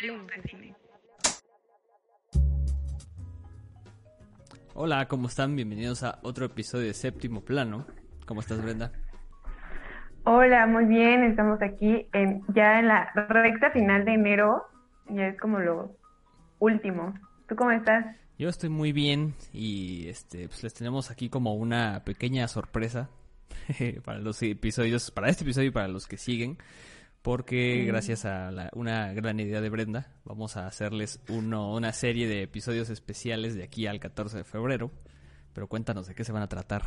Hablemos de cine. Hola, ¿cómo están? Bienvenidos a otro episodio de Séptimo Plano. ¿Cómo estás, Brenda? Hola, muy bien. Estamos aquí en, ya en la recta final de enero. Ya es como lo último. ¿Tú cómo estás? Yo estoy muy bien y este pues les tenemos aquí como una pequeña sorpresa para los episodios, para este episodio y para los que siguen, porque gracias a la- una gran idea de Brenda vamos a hacerles uno, una serie de episodios especiales de aquí al 14 de febrero. Pero cuéntanos de qué se van a tratar.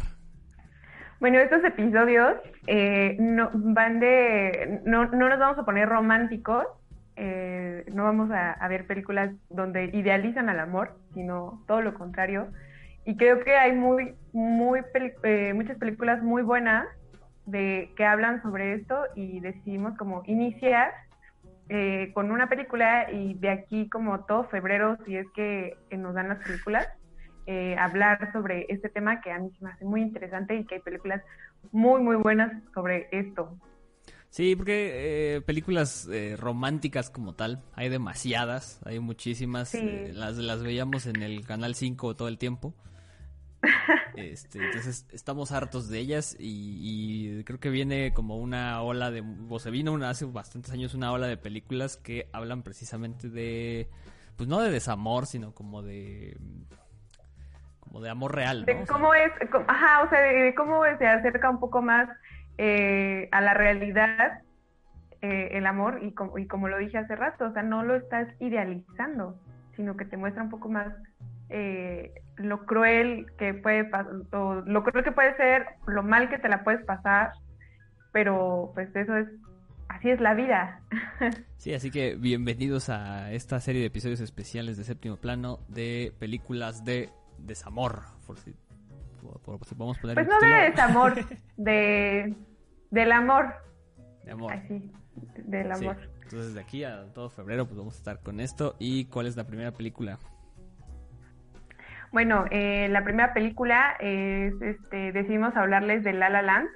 Bueno, estos episodios eh, no van de, no, no nos vamos a poner románticos, eh, no vamos a, a ver películas donde idealizan al amor, sino todo lo contrario. Y creo que hay muy, muy eh, muchas películas muy buenas de que hablan sobre esto y decidimos como iniciar eh, con una película y de aquí como todo febrero, si es que nos dan las películas, eh, hablar sobre este tema que a mí se me hace muy interesante y que hay películas muy, muy buenas sobre esto. Sí, porque eh, películas eh, románticas como tal, hay demasiadas, hay muchísimas, Sí. eh, las, las veíamos en el Canal 5 todo el tiempo. Este, entonces estamos hartos de ellas y, y creo que viene como una ola de, o se vino una, hace bastantes años una ola de películas que hablan precisamente de, pues no de desamor, sino como de, como de amor real, ¿no? De O sea, cómo es, ajá, o sea, de, cómo se acerca un poco más eh, a la realidad eh, el amor y, como- y como lo dije hace rato, o sea, no lo estás idealizando, sino que te muestra un poco más eh, lo cruel que puede pasar, o lo cruel que puede ser, lo mal que te la puedes pasar, pero pues eso es, así es la vida. Sí, así que bienvenidos a esta serie de episodios especiales de séptimo plano de películas de desamor. Por si, por- por si podemos poner Pues no de desamor, de, del amor, de amor. así, del Sí. amor. Entonces de aquí a todo febrero pues vamos a estar con esto. ¿Y cuál es la primera película? Bueno, eh, la primera película es, este, decidimos hablarles de La La Land.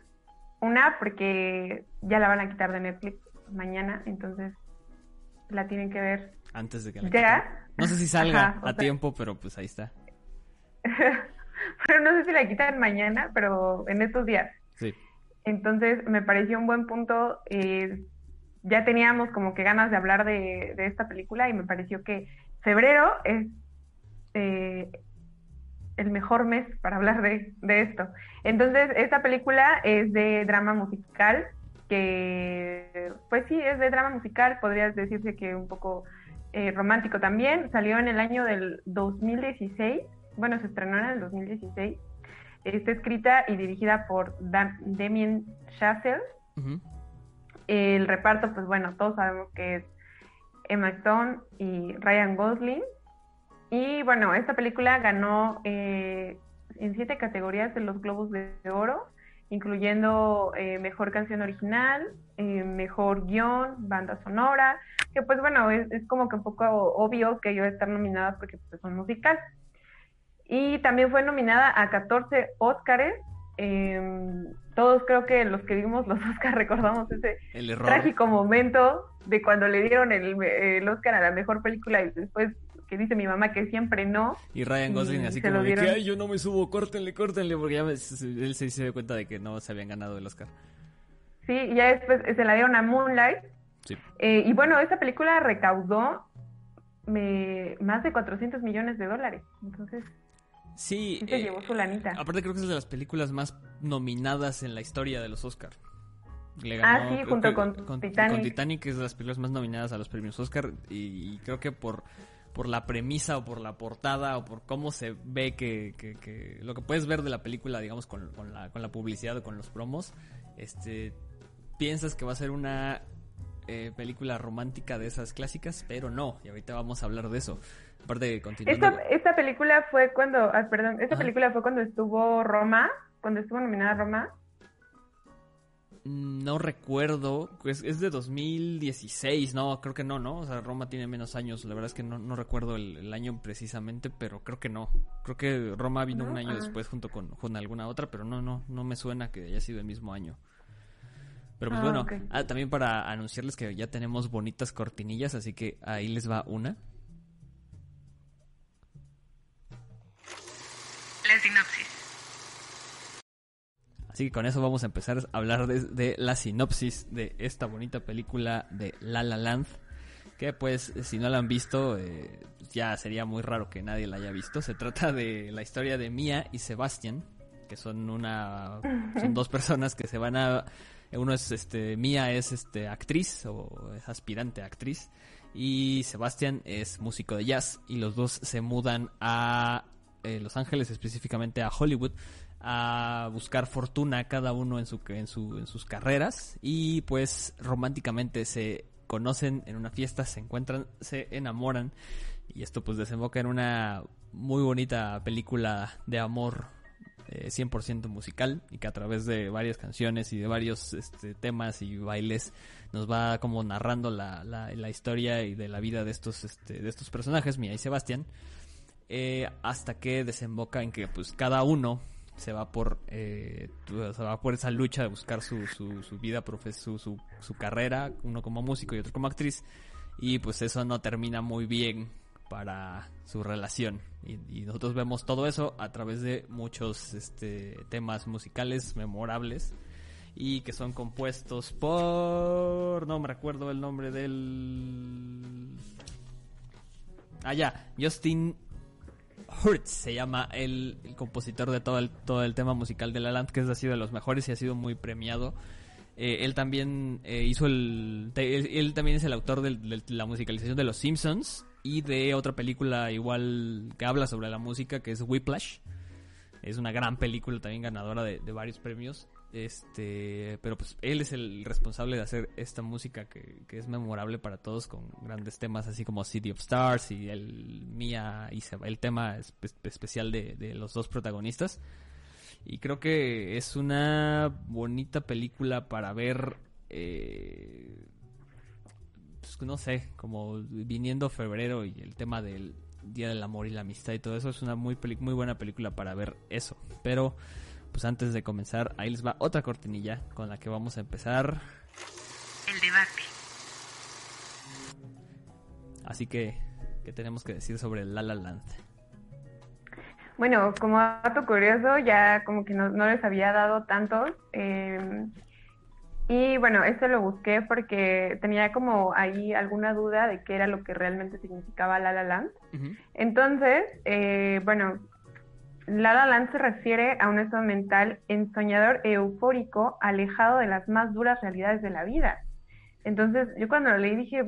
Una, porque ya la van a quitar de Netflix mañana, entonces la tienen que ver Antes de que la ya. quiten. No sé si salga Ajá, a sea- tiempo, pero pues ahí está. pero no sé si la quitan mañana, pero en estos días. Sí. Entonces me pareció un buen punto. eh, ya teníamos como que ganas de hablar de, de esta película y me pareció que febrero es eh, el mejor mes para hablar de, de esto. Entonces esta película es de drama musical, que pues sí, es de drama musical, podrías decirse que un poco eh, romántico también. Salió en el año del 2016, bueno, se estrenó en el 2016. Está escrita y dirigida por Dan- Damien Chazelle. El reparto, pues bueno, todos sabemos que es Emma Stone y Ryan Gosling. Y bueno, esta película ganó eh, en siete categorías de los Globos de Oro, incluyendo eh, Mejor Canción Original, eh, Mejor Guión, Banda Sonora, que pues bueno, es, es como que un poco obvio que iba a estar nominada porque pues, son musical. Y también fue nominada a 14 Óscares. eh, todos creo que los que vimos los Óscar recordamos ese trágico momento de cuando le dieron el, el Oscar a la mejor película y después que dice mi mamá que siempre no. Y Ryan Gosling y así como de que, ay, yo no me subo, córtenle, córtenle, porque ya me- él se, se dio cuenta de que no se habían ganado el Oscar. Sí, y ya después se la dieron a Moonlight. Sí. Eh, y bueno, esta película recaudó me- más de 400 millones de dólares. Entonces, Sí, sí se eh, llevó su lanita. aparte creo que es de las películas más nominadas en la historia de los Oscar. Le Ah, ganó, sí, creo junto que- con con Titanic. Titanic es de las películas más nominadas a los premios Oscar y, y creo que por por la premisa o por la portada o por cómo se ve que, que- que- lo que puedes ver de la película, digamos, con, con la, con la publicidad o con los promos, este piensas que va a ser una eh, película romántica de esas clásicas, pero no, y ahorita vamos a hablar de eso. Aparte, continuando... Esta, esta película fue cuando, ah, perdón, esta Ajá. película fue cuando estuvo Roma, cuando estuvo nominada Roma. No recuerdo, es, es de 2016, no, creo que no, ¿no? O sea, Roma tiene menos años, la verdad es que no, no recuerdo el, el año precisamente, pero creo que no. Creo que Roma vino ¿No? un año Ah. después junto con, con alguna otra, pero no, no, no me suena que haya sido el mismo año. Pero pues Ah, bueno, ah, también para anunciarles que ya tenemos bonitas cortinillas, así que ahí les va una. La sinopsis. Así que con eso vamos a empezar a hablar de, de la sinopsis de esta bonita película de La La Land. Que pues si no la han visto, eh, ya sería muy raro que nadie la haya visto. Se trata de la historia de Mia y Sebastian, que son una son dos personas que se van a uno es este Mia es este actriz o es aspirante a actriz y Sebastian es músico de jazz y los dos se mudan a eh, Los Ángeles específicamente a Hollywood a buscar fortuna cada uno en su en su en sus carreras. Y pues románticamente se conocen en una fiesta, se encuentran, se enamoran. Y esto pues desemboca en una muy bonita película de amor eh, 100% musical y que a través de varias canciones y de varios este, temas y bailes nos va como narrando la, la, historia y de la vida de estos este, de estos personajes, Mia y Sebastián, eh, hasta que desemboca en que pues cada uno se va por eh, se va por esa lucha de buscar su, su, su vida su, su, su carrera uno como músico y otro como actriz y pues eso no termina muy bien para su relación. Y, y nosotros vemos todo eso a través de muchos este, temas musicales memorables y que son compuestos por no me recuerdo el nombre del ah ya Justin Hurts se llama el, compositor de todo el, todo el tema musical de La Land, que es, ha sido de los mejores y ha sido muy premiado. Eh, él también eh, hizo el. él, también es el autor de la musicalización de Los Simpsons y de otra película igual que habla sobre la música, que es Whiplash. Es una gran película también ganadora de varios premios. Este, pero pues él es el responsable de hacer esta música que, que es memorable para todos con grandes temas así como City of Stars y el Mia y el tema espe- especial de, de los dos protagonistas. Y creo que es una bonita película para ver, eh, pues, no sé, como viniendo febrero y el tema del Día del Amor y la Amistad y todo eso. Es una muy, muy buena película para ver eso. Pero, pues antes de comenzar, ahí les va otra cortinilla con la que vamos a empezar. El debate. Así que, ¿qué tenemos que decir sobre La La Land? Bueno, como dato curioso, ya como que no, no les había dado tantos. eh, y bueno, esto lo busqué porque tenía como ahí alguna duda de qué era lo que realmente significaba La La Land. Entonces, eh, bueno, La La Land se refiere a un estado mental ensoñador e eufórico, alejado de las más duras realidades de la vida. Entonces, yo cuando lo leí dije,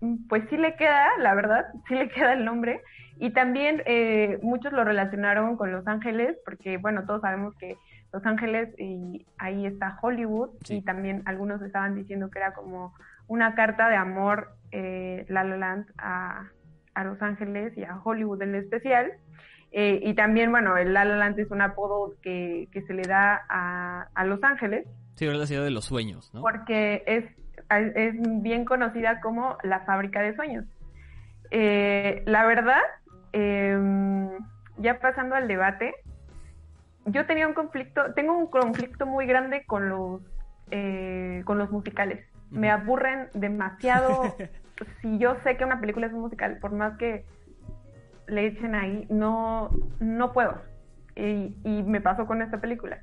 "Mm, pues sí le queda, la verdad, sí le queda el nombre. Y también eh, muchos lo relacionaron con Los Ángeles, porque bueno, todos sabemos que Los Ángeles y ahí está Hollywood, Sí. y también algunos estaban diciendo que era como una carta de amor, eh, La La Land, a, a Los Ángeles y a Hollywood en especial. Eh, y también, bueno, el La La Land es un apodo que, que se le da a, a Los Ángeles, Sí, es la ciudad de los sueños, ¿no? porque es, es bien conocida como la fábrica de sueños. Eh, la verdad, eh, ya pasando al debate, yo tenía un conflicto, tengo un conflicto muy grande con los, eh, con los musicales. Me aburren demasiado. si yo sé que una película es un musical, por más que le echen ahí, no, no puedo. Y, y me pasó con esta película.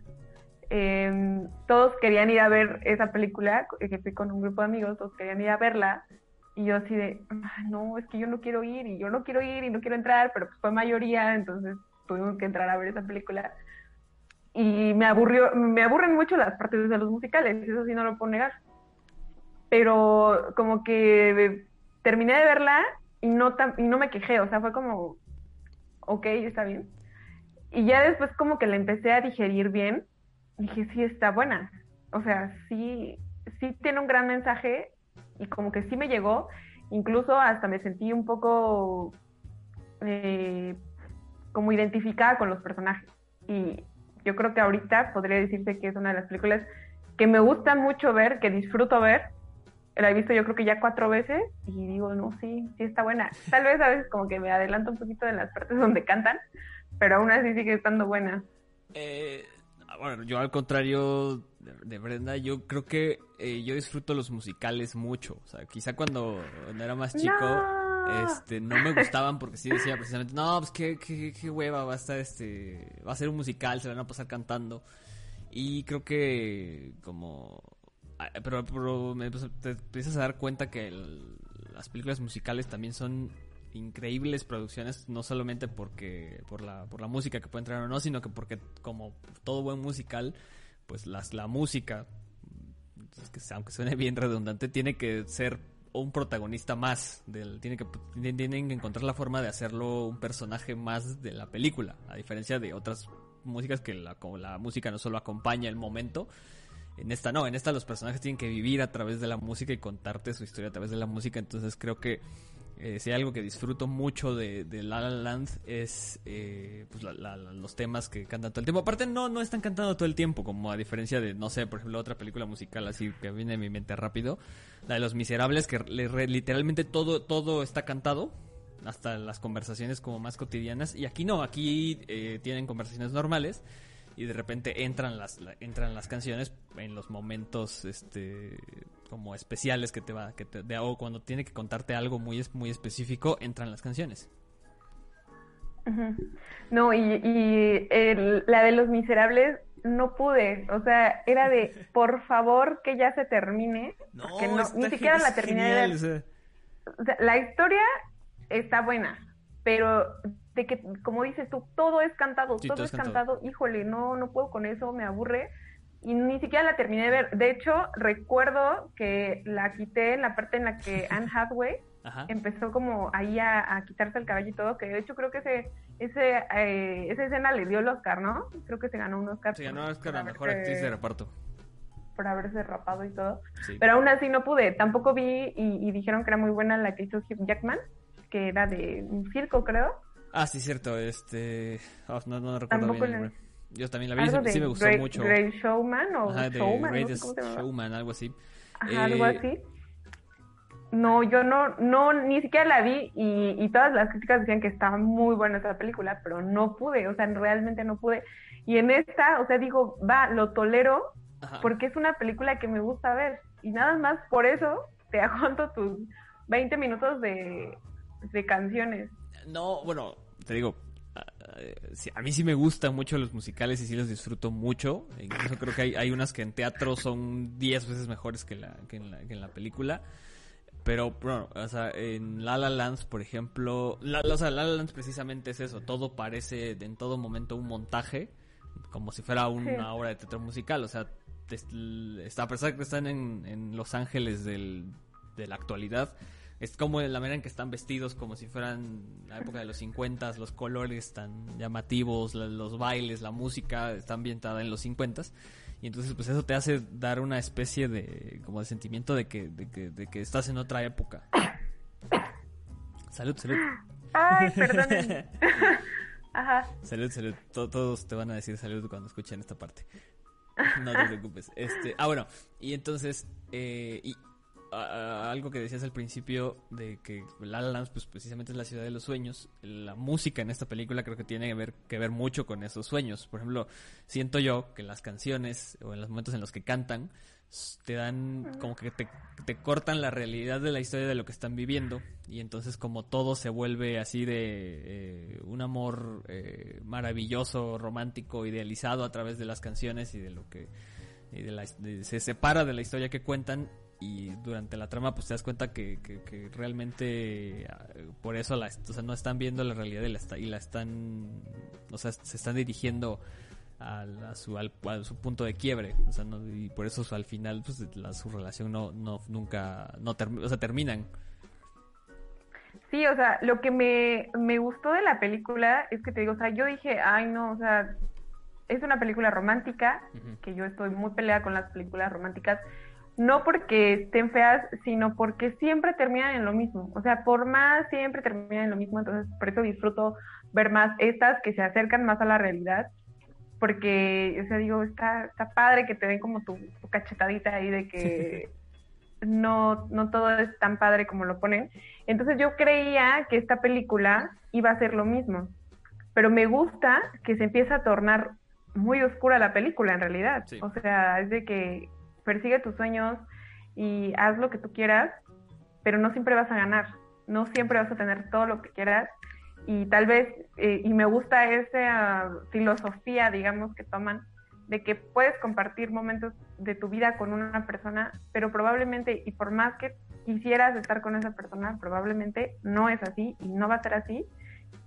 Eh, todos querían ir a ver esa película, que fui con un grupo de amigos, todos querían ir a verla, y yo así de, "Ah, no, es que yo no quiero ir, y yo no quiero ir, y no quiero entrar, pero pues fue mayoría, entonces tuvimos que entrar a ver esa película. Y me aburrió, me aburren mucho las partes de los musicales, eso sí no lo puedo negar. Pero como que terminé de verla y no, y no me quejé, o sea, fue como, ok, está bien. Y ya después como que la empecé a digerir bien, dije, sí, está buena. O sea, sí, sí tiene un gran mensaje y como que sí me llegó, incluso hasta me sentí un poco eh, como identificada con los personajes. Y yo creo que ahorita podría decirse que es una de las películas que me gusta mucho ver, que disfruto ver. La he visto yo creo que ya cuatro veces y digo, no, sí, sí está buena. Tal vez a veces como que me adelanto un poquito en las partes donde cantan, pero aún así sigue estando buena. Eh, bueno, yo al contrario de, Brenda, yo creo que eh, yo disfruto los musicales mucho. O sea, quizá cuando, era más chico, no. este, no me gustaban porque sí decía precisamente, no, pues qué, qué, qué hueva, va a estar este, va a ser un musical, se van a pasar cantando. Y creo que como pero, pero me, pues, te empiezas a dar cuenta que las películas musicales también son increíbles producciones, no solamente porque por la, por la música que puede entrar o no, sino que porque como todo buen musical, pues las, la música, que, aunque suene bien redundante, tiene que ser un protagonista más, del, tiene que, tienen que encontrar la forma de hacerlo un personaje más de la película, a diferencia de otras músicas que la, como la música no solo acompaña el momento, en esta no, en esta los personajes tienen que vivir a través de la música y contarte su historia a través de la música, entonces creo que eh, si hay algo que disfruto mucho de, de La La Land es eh, pues los temas que cantan todo el tiempo. Aparte no, no están cantando todo el tiempo, como a diferencia de, no sé, por ejemplo, otra película musical así que viene en mi mente rápido, la de Los Miserables, que literalmente todo, todo está cantado, hasta las conversaciones como más cotidianas. Y aquí no, aquí eh, tienen conversaciones normales y de repente entran las, entran las canciones en los momentos este como especiales que te va que te de o cuando tiene que contarte algo muy muy específico entran las canciones. No y, y la de los miserables no pude. O sea era de por favor que ya se termine no, ni siquiera la terminé de. O sea, la historia está buena pero de que, como dices tú, todo es cantado, todo, es cantado. híjole, no, no puedo con eso, me aburre. Y ni siquiera la terminé de ver. De hecho, recuerdo que la quité en la parte en la que Anne Hathaway empezó como ahí a, quitarse el cabello y todo, que de hecho creo que ese, ese, eh, esa escena le dio el Oscar, ¿no? Creo que se ganó un Oscar. Se ganó Oscar a Mejor Actriz de Reparto. Por haberse rapado y todo. Pero aún así no pude. Tampoco vi y, y dijeron que era muy buena la que hizo Hugh Jackman, que era de un circo, creo. Ah, sí, cierto. Este. Oh, no, no recuerdo bien. Yo también la vi, sí, sí me gustó mucho. Great Showman o Ajá, Showman, Showman, algo así. Ajá, algo eh, así. No, yo no, no, ni siquiera la vi y, y todas las críticas decían que estaba muy buena esa película, pero no pude, o sea, realmente no pude. Y en esta, o sea, digo, va, lo tolero porque es una película que me gusta ver y nada más por eso te aguanto tus 20 minutos de, de canciones. No, bueno, te digo, a mí sí me gustan mucho los musicales y sí los disfruto mucho. Incluso creo que hay, unas que en teatro son 10 veces mejores que, la, que, en la, que en la película. Pero, bueno, o sea, en La La Land, por ejemplo, la, o sea, La La Land precisamente es eso, todo parece en todo momento un montaje, como si fuera una obra de teatro musical, o sea, está, a pesar de que están en, en Los Ángeles del, de la actualidad, es como la manera en que están vestidos como si fueran la época de los 50, los colores tan llamativos, los bailes, la música está ambientada en los 50 y entonces pues eso te hace dar una especie de como de sentimiento de que, de que, de que estás en otra época. Salud, salud. Ay, perdón. Ajá. Salud, salud. todos te van a decir salud cuando escuchen esta parte. No te preocupes. Este, ah, bueno, y entonces, eh, y, algo que decías al principio de que La La Land pues precisamente es la ciudad de los sueños. La música en esta película creo que tiene que ver, que ver mucho con esos sueños. Por ejemplo, siento yo que las canciones o en los momentos en los que cantan te dan como que te, cortan la realidad de la historia de lo que están viviendo y entonces como todo se vuelve así de eh, un amor eh, maravilloso, romántico, idealizado a través de las canciones y de lo que se separa de la historia que cuentan y durante la trama pues te das cuenta que, que, realmente ah, por eso la, o sea, no están viendo la realidad y la, y la están o sea se están dirigiendo a, su, al, a su punto de quiebre o sea, y por eso al final pues la, su relación no, no nunca no o sea terminan. Sí o sea lo que me, me gustó de la película es que te digo o sea yo dije ay no o sea es una película romántica que yo estoy muy peleada con las películas románticas no porque estén feas, sino porque siempre terminan en lo mismo. O sea, por más siempre terminan en lo mismo, entonces por eso disfruto ver más estas que se acercan más a la realidad. Porque, o sea, digo, está, está padre que te den como tu, cachetadita ahí de que no, no todo es tan padre como lo ponen. Entonces yo creía que esta película iba a ser lo mismo. Pero me gusta que se empieza a tornar muy oscura la película en realidad. O sea, es de que persigue tus sueños y haz lo que tú quieras, pero no siempre vas a ganar, no siempre vas a tener todo lo que quieras y tal vez, eh, y me gusta esa filosofía, digamos, que toman, de que puedes compartir momentos de tu vida con una persona, pero probablemente, y por más que quisieras estar con esa persona, probablemente no es así y no va a ser así.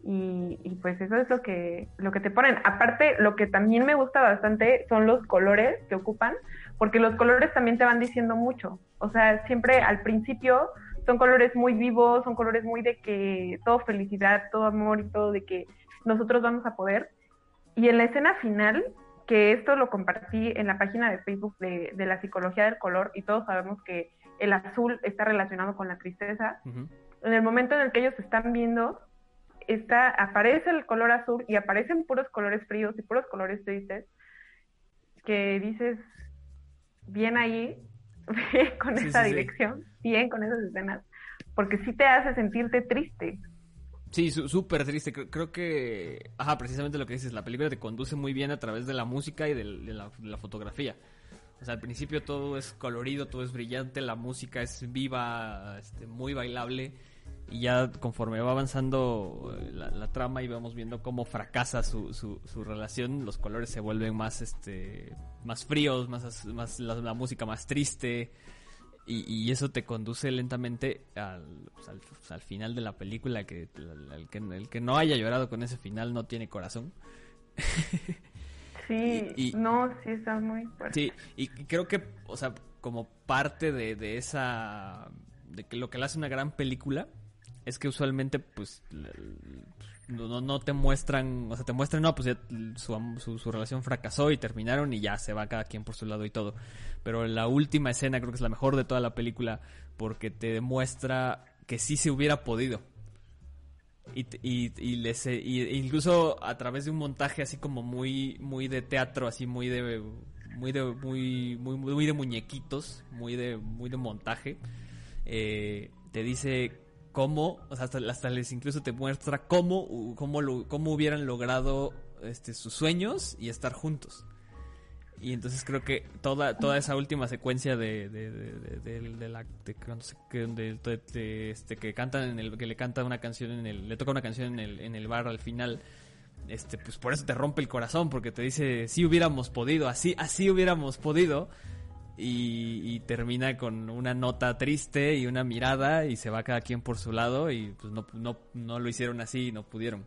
Y, y, pues eso es lo que, lo que te ponen. Aparte, lo que también me gusta bastante son los colores que ocupan, porque los colores también te van diciendo mucho. O sea, siempre al principio son colores muy vivos, son colores muy de que todo felicidad, todo amor y todo de que nosotros vamos a poder. Y en la escena final, que esto lo compartí en la página de Facebook de, la psicología del color y todos sabemos que el azul está relacionado con la tristeza. En el momento en el que ellos están viendo, está, aparece el color azul y aparecen puros colores fríos y puros colores tristes, que dices, bien ahí, con esa dirección, bien con esas escenas, porque sí te hace sentirte triste. Sí, súper triste. Creo, que, ajá, precisamente lo que dices, la película te conduce muy bien a través de la música y de, la, fotografía. O sea, al principio todo es colorido, todo es brillante, la música es viva, este, muy bailable. Y ya conforme va avanzando eh, la, trama y vamos viendo cómo fracasa su, su, su, relación, los colores se vuelven más, este, más fríos, más, más la, música más triste. Y, eso te conduce lentamente al, pues, pues, al, final de la película, que el, que el que no haya llorado con ese final no tiene corazón. Sí, no, sí está muy fuerte. Sí, y creo que, o sea, como parte de, de esa, de que lo que le hace una gran película, es que usualmente pues no, no te muestran, o sea, te muestran, no, pues ya su, su, relación fracasó y terminaron y ya se va cada quien por su lado y todo. Pero la última escena creo que es la mejor de toda la película porque te demuestra que sí se hubiera podido. Y, y, y, les, y incluso a través de un montaje así como muy muy de teatro así muy de muy de muy muy, muy de muñequitos muy de muy de montaje eh, te dice cómo, o sea, hasta, les incluso te muestra cómo, cómo, cómo hubieran logrado este, sus sueños y estar juntos. Y entonces creo que toda toda esa última secuencia de, de, de, la de, este que cantan en el que le canta una canción en el le toca una canción en el, en el bar al final este pues por eso te rompe el corazón porque te dice si hubiéramos podido así así hubiéramos podido y, termina con una nota triste y una mirada y se va cada quien por su lado y pues no, no, no lo hicieron así y no pudieron.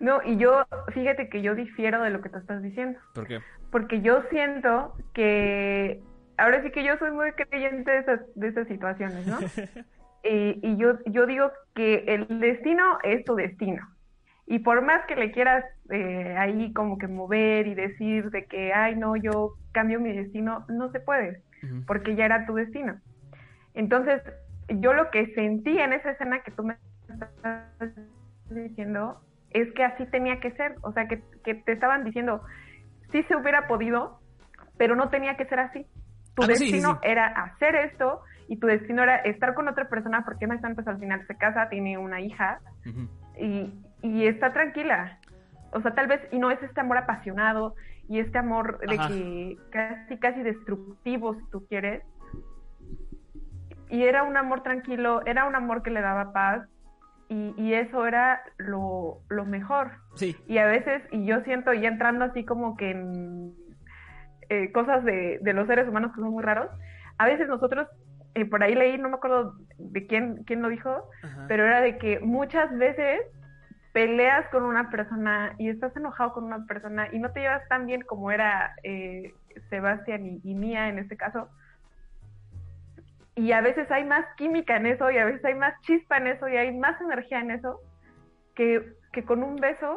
No, y yo, fíjate que yo difiero de lo que tú estás diciendo. ¿Por qué? Porque yo siento que, ahora sí que yo soy muy creyente de esas, de esas situaciones, ¿no? y, y yo, yo digo que el destino es tu destino. Y por más que le quieras eh, ahí como que mover y decir de que, ay, no, yo cambio mi destino, no se puede, porque ya era tu destino. Entonces, yo lo que sentí en esa escena que tú me estás diciendo es que así tenía que ser, o sea, que, que te estaban diciendo, sí se hubiera podido, pero no tenía que ser así. Tu ah, destino era hacer esto y tu destino era estar con otra persona porque están, pues al final se casa, tiene una hija y, y está tranquila. O sea, tal vez, y no es este amor apasionado y este amor de que casi, casi destructivo, si tú quieres. Y era un amor tranquilo, era un amor que le daba paz y, y eso era lo, lo, mejor. Sí. Y a veces, y yo siento ya entrando así como que en eh, cosas de, de, los seres humanos que son muy raros, a veces nosotros, eh, por ahí leí, no me acuerdo de quién, quién lo dijo, pero era de que muchas veces peleas con una persona y estás enojado con una persona y no te llevas tan bien como era eh, Sebastián y, Mía en este caso. Y a veces hay más química en eso y a veces hay más chispa en eso y hay más energía en eso que, que con un beso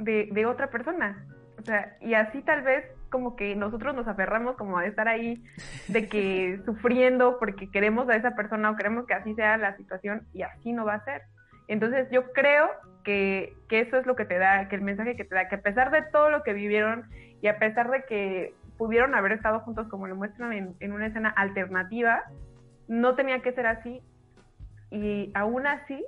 de, de otra persona. O sea, y así tal vez como que nosotros nos aferramos como a estar ahí de que sufriendo porque queremos a esa persona o queremos que así sea la situación y así no va a ser. Entonces yo creo que, eso es lo que te da, que el mensaje que te da, que a pesar de todo lo que vivieron y a pesar de que pudieron haber estado juntos como lo muestran en, una escena alternativa, no tenía que ser así. Y aún así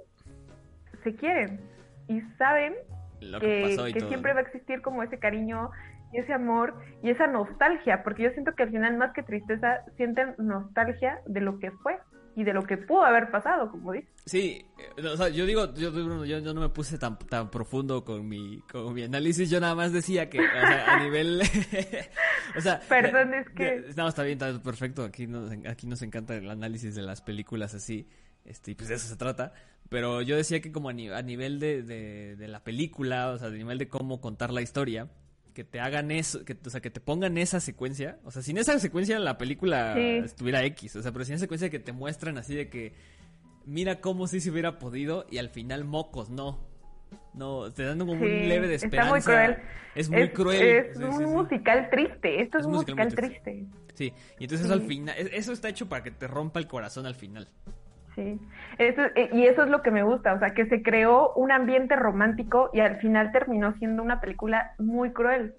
se quieren y saben lo que, que todo, siempre va a existir como ese cariño y ese amor y esa nostalgia, porque yo siento que al final más que tristeza sienten nostalgia de lo que fue y de lo que pudo haber pasado, como dices. Sí, eh, o sea, yo digo, yo, yo, yo no me puse tan, tan profundo con mi, con mi análisis, yo nada más decía que, o sea, a nivel, o sea, Perdón, ya- es que- no, está bien, está perfecto, aquí nos, aquí nos encanta el análisis de las películas así, este, y pues de eso se trata, pero yo decía que como a, ni- a nivel de, de, de la película, o sea, a nivel de cómo contar la historia, que te hagan eso, que, o sea, que te pongan esa secuencia, o sea, sin esa secuencia la película Sí. estuviera X, o sea, pero sin esa secuencia que te muestran así de que mira cómo sí se hubiera podido y al final mocos, no. No, te dan como Sí, un leve de está esperanza. muy cruel. Es muy cruel. Es Sí, un musical triste. Esto es, Es un musical triste. triste. Sí, y entonces al final, es- eso está hecho para que te rompa el corazón al final. Sí. Eso, eh, y eso es lo que me gusta. O sea, que se creó un ambiente romántico y al final terminó siendo una película muy cruel.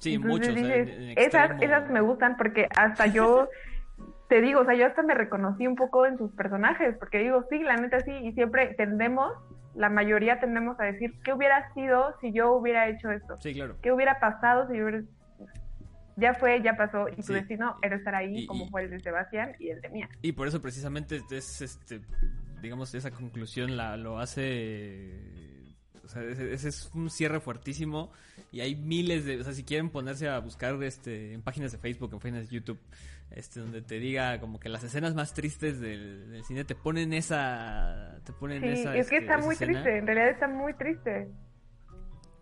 Sí, Entonces mucho. o sea, dices, en- en esas, esas me gustan porque hasta yo, te digo, o sea, yo hasta me reconocí un poco en sus personajes, porque digo, sí, la neta sí, y siempre tendemos, la mayoría tendemos a decir, ¿qué hubiera sido si yo hubiera hecho esto? Sí, claro. ¿Qué hubiera pasado si yo hubiera... Ya fue, ya pasó, y tu Sí. destino era estar ahí, Y- como y- fue el de Sebastián y el de Mía. Y por eso precisamente es este, digamos, esa conclusión la lo hace, o sea, ese, es un cierre fuertísimo y hay miles de, o sea, si quieren ponerse a buscar este en páginas de Facebook, en páginas de YouTube, este donde te diga como que las escenas más tristes del, del cine te ponen esa, te ponen Sí, esa. es que este, está muy escena. triste, en realidad está muy triste.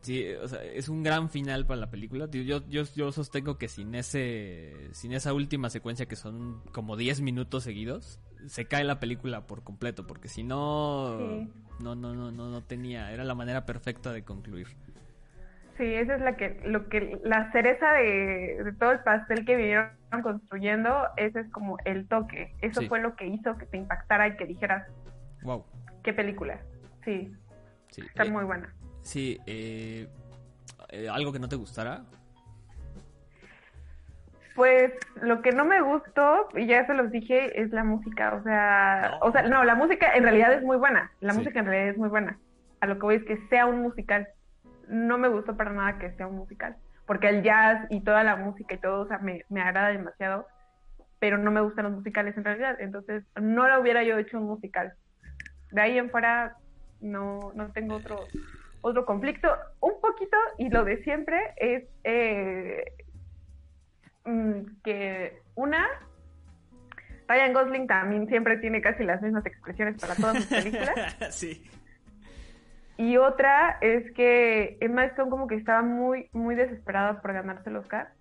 Sí, o sea, es un gran final para la película. Yo, yo, yo sostengo que sin ese, sin esa última secuencia que son como 10 minutos seguidos, se cae la película por completo, porque si no, Sí. no, no, no, no, no tenía, era la manera perfecta de concluir. Sí, esa es la que, lo que, la cereza de, de todo el pastel que vinieron construyendo, ese es como el toque. Eso Sí. fue lo que hizo que te impactara y que dijeras, Wow. qué película. Sí, Sí, está eh, muy buena. Sí eh, eh, algo que no te gustara. Pues lo que no me gustó, y ya se los dije, es la música. O sea, No. o sea, no, la música en realidad es muy buena. La Sí. música en realidad es muy buena. A lo que voy es que sea un musical. No me gustó para nada que sea un musical. Porque el jazz y toda la música y todo, o sea, me, me agrada demasiado. Pero no me gustan los musicales en realidad. Entonces, no lo hubiera yo hecho un musical. De ahí en fuera, no, no tengo otro, otro conflicto. Un poquito, y lo de siempre, es eh, mm, que una, Ryan Gosling también siempre tiene casi las mismas expresiones para todas sus películas. sí. Y otra es que Emma Stone como que estaba muy, muy desesperada por ganarse el Oscar.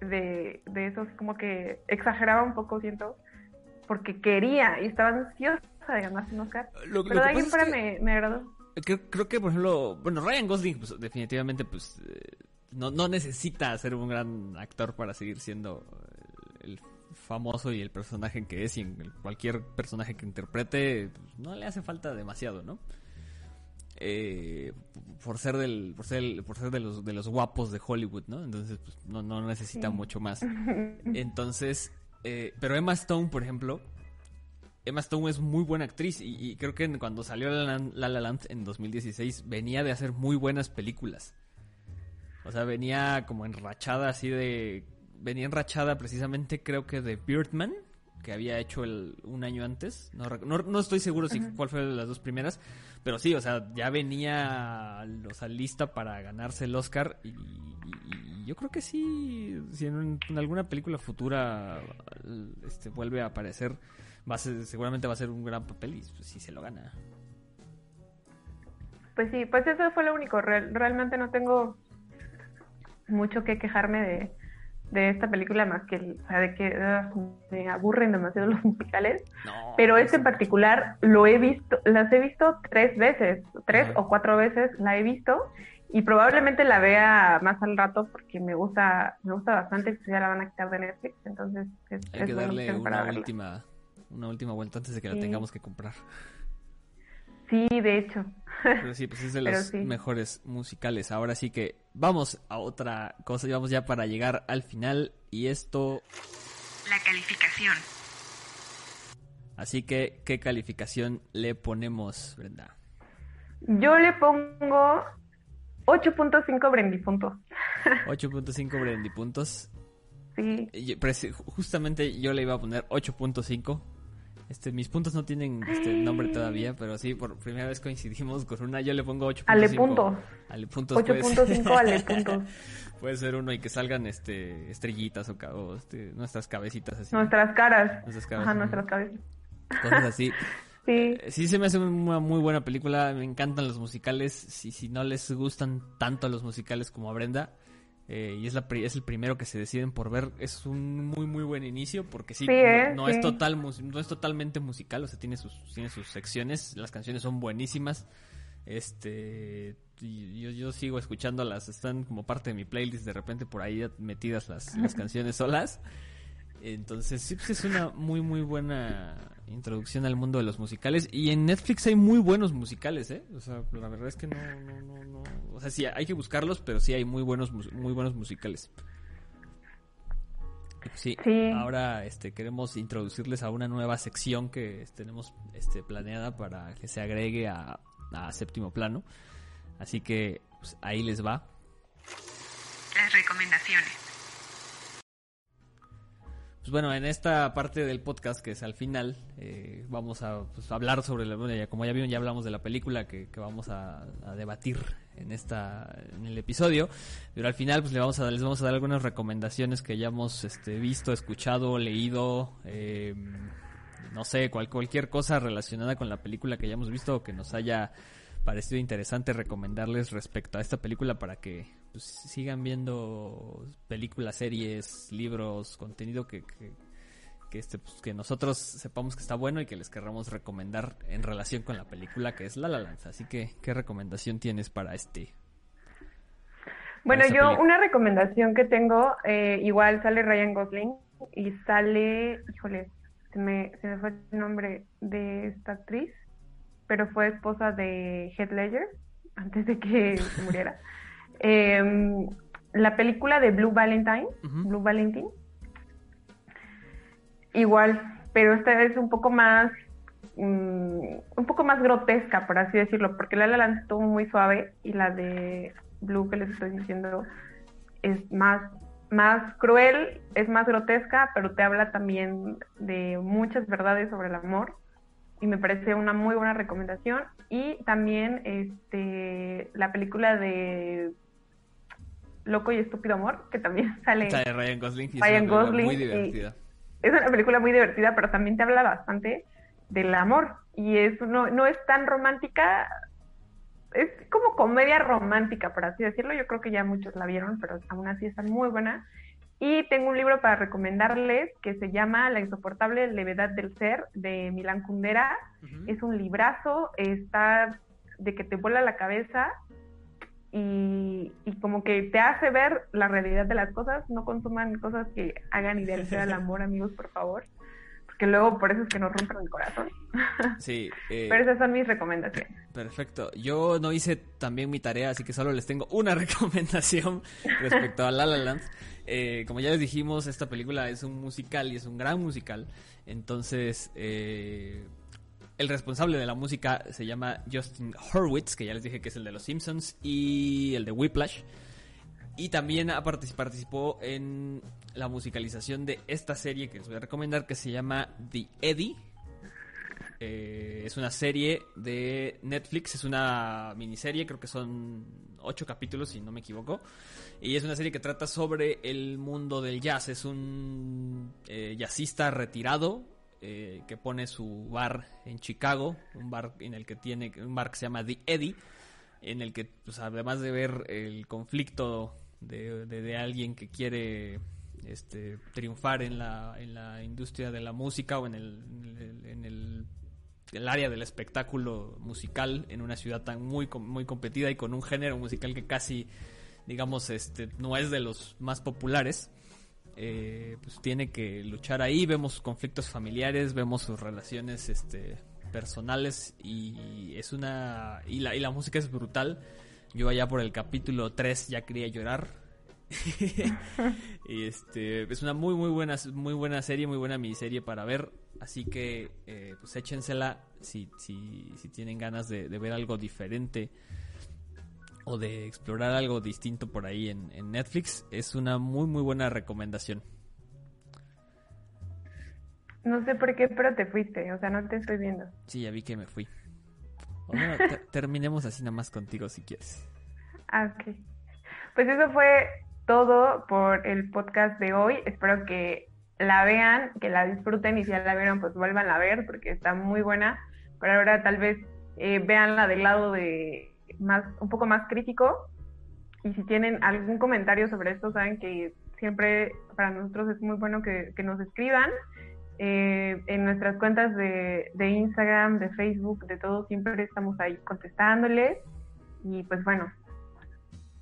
De, de eso, como que exageraba un poco, siento, porque quería y estaba ansiosa de ganarse un Oscar. Lo, lo Pero de ahí es que- me, me agradó. Creo, creo que, por ejemplo, bueno, Ryan Gosling, pues definitivamente, pues, eh, no, no necesita ser un gran actor para seguir siendo el, el famoso y el personaje que es, y en cualquier personaje que interprete, pues, no le hace falta demasiado, ¿no? Eh, por ser del, por ser, el- por ser de los, de los guapos de Hollywood, ¿no? Entonces, pues, no, no necesita Sí. mucho más. Entonces, eh, pero Emma Stone, por ejemplo, Emma Stone es muy buena actriz y, y creo que cuando salió La La, La La Land en 2016 venía de hacer muy buenas películas. O sea, venía como enrachada así de... Venía enrachada precisamente creo que de Birdman, que había hecho el, un año antes. No, no, no estoy seguro si cuál fue de las dos primeras, pero sí, o sea, ya venía o sea, lista para ganarse el Oscar y, y- y yo creo que sí, si en, un- en alguna película futura este, vuelve a aparecer, va a ser- seguramente va a ser un gran papel y pues, sí se lo gana. Pues sí, pues eso fue lo único. Real- realmente no tengo mucho que quejarme de, de esta película más que el- o sea, de que ah, me aburren demasiado los musicales. No, Pero este en particular lo he visto, las he visto tres veces, tres o cuatro veces la he visto y probablemente la vea más al rato porque me gusta, me gusta bastante que ya la van a quitar de Netflix, entonces es, Hay es que darle una verla. Una última vuelta antes de que la tengamos que comprar. Sí, de hecho. Pero sí, pues es de los sí. mejores musicales. Ahora sí que vamos a otra cosa y vamos ya para llegar al final y esto... La calificación. Así que, ¿qué calificación le ponemos, Brenda? Yo le pongo 8.5 brendipuntos. 8.5 brendipuntos. Sí. justamente yo le iba a poner 8.5. Este, mis puntos no tienen este nombre todavía, pero sí, por primera vez coincidimos con una. Yo le pongo 8.5. Ale puntos. Ale puntos. 8.5 ale puntos. puede ser uno y que salgan este estrellitas o, este, nuestras cabecitas así. Nuestras caras. Nuestras caras. Ajá, nuestras cabezas. Cosas así. sí. Sí, se me hace una muy buena película. Me encantan los musicales. Si, si no les gustan tanto los musicales como a Brenda, eh, y es, la, es el primero que se deciden por ver. Es un muy, muy buen inicio porque sí, no, es total, no es totalmente musical, o sea, tiene sus, tiene sus secciones, las canciones son buenísimas. Este, yo, yo sigo escuchándolas, están como parte de mi playlist de repente por ahí metidas las, las canciones solas. Entonces, sí, pues es una muy, muy buena introducción al mundo de los musicales. Y en Netflix hay muy buenos musicales, ¿eh? O sea, la verdad es que no, no, no, no. O sea, sí, hay que buscarlos, pero sí hay muy buenos, muy buenos musicales. Sí, ahora este, queremos introducirles a una nueva sección que tenemos este, planeada para que se agregue a, a séptimo plano. Así que pues, ahí les va. Las recomendaciones. Pues bueno, en esta parte del podcast, que es al final, eh, vamos a pues, hablar sobre, la, bueno, ya, como ya vieron, ya hablamos de la película que, vamos a, debatir en esta en el episodio, pero al final pues le vamos a, les vamos a dar algunas recomendaciones que hayamos este, visto, escuchado, leído, eh, no sé, cualquier cosa relacionada con la película que hayamos visto o que nos haya parecido interesante recomendarles respecto a esta película para que pues, sigan viendo películas, series, libros, contenido que, que, este, pues, que nosotros sepamos que está bueno y que les querramos recomendar en relación con la película que es La La Land. Así que, ¿qué recomendación tienes para este? Bueno, yo una recomendación que tengo, eh, igual sale Ryan Gosling y sale, híjole, se me, se me fue el nombre de esta actriz, pero fue esposa de Heath Ledger antes de que muriera. Eh, la película de Blue Valentine, Blue Valentine, igual, pero esta es un poco más, mm, un poco más grotesca, por así decirlo, porque la La Land estuvo muy suave y la de Blue que les estoy diciendo es más, más cruel, es más grotesca, pero te habla también de muchas verdades sobre el amor y me parece una muy buena recomendación. Y también este la película de Loco y Estúpido Amor, que también sale. Sale Ryan Gosling. Y Ryan es una Gosling. Muy divertida. Es una película muy divertida, pero también te habla bastante del amor. Y es no, no es tan romántica. Es como comedia romántica, por así decirlo. Yo creo que ya muchos la vieron, pero aún así está muy buena. Y tengo un libro para recomendarles que se llama La insoportable levedad del ser de Milán Kundera. Es un librazo, está de que te vuela la cabeza y, como que te hace ver la realidad de las cosas. No consuman cosas que hagan idealizar al amor, amigos, por favor. Porque luego por eso es que nos rompen el corazón. Sí. Eh, Pero esas son mis recomendaciones. Perfecto. Yo no hice también mi tarea, así que solo les tengo una recomendación respecto a La La Land. Eh, como ya les dijimos, esta película es un musical y es un gran musical. Entonces, eh, el responsable de la música se llama Justin Hurwitz, que ya les dije que es el de Los Simpsons, y el de Whiplash. Y también participó en la musicalización de esta serie que les voy a recomendar, que se llama The Eddie. Eh, es una serie de Netflix, es una miniserie, creo que son ocho capítulos, si no me equivoco. Y es una serie que trata sobre el mundo del jazz. Es un eh, jazzista retirado eh, que pone su bar en Chicago, un bar en el que tiene un bar que se llama The Eddie, en el que pues, además de ver el conflicto de, alguien que quiere este, triunfar en la, en la industria de la música o en el, en el, el área del espectáculo musical en una ciudad tan muy, muy competida y con un género musical que casi digamos este no es de los más populares eh, pues tiene que luchar ahí, vemos conflictos familiares, vemos sus relaciones este, personales y es una... Y la, y la música es brutal. Yo allá por el capítulo 3 ya quería llorar. y este es una muy muy buena muy buena serie, muy buena miniserie para ver, así que eh, pues échensela si, si, si tienen ganas de, ver algo diferente o de explorar algo distinto por ahí en, en Netflix, es una muy muy buena recomendación. No sé por qué, pero te fuiste, o sea, no te estoy viendo. Sí, ya vi que me fui. terminemos así nada más contigo si quieres. Ah, ok. Pues eso fue todo por el podcast de hoy. Espero que la vean, que la disfruten y si ya la vieron, pues vuelvan a ver porque está muy buena. Pero ahora tal vez eh, veanla del lado de más, un poco más crítico. Y si tienen algún comentario sobre esto, saben que siempre para nosotros es muy bueno que, que nos escriban. Eh, en nuestras cuentas de, de, Instagram, de Facebook, de todo, siempre estamos ahí contestándoles. Y pues bueno,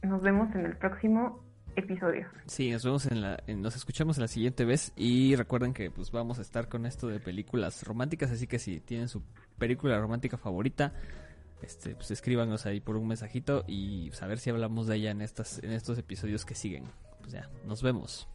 nos vemos en el próximo episodio. Sí, nos vemos en la, nos escuchamos la siguiente vez y recuerden que pues vamos a estar con esto de películas románticas, así que si tienen su película romántica favorita, este, pues escríbanos ahí por un mensajito y saber si hablamos de ella en estas, en estos episodios que siguen. Pues ya, nos vemos.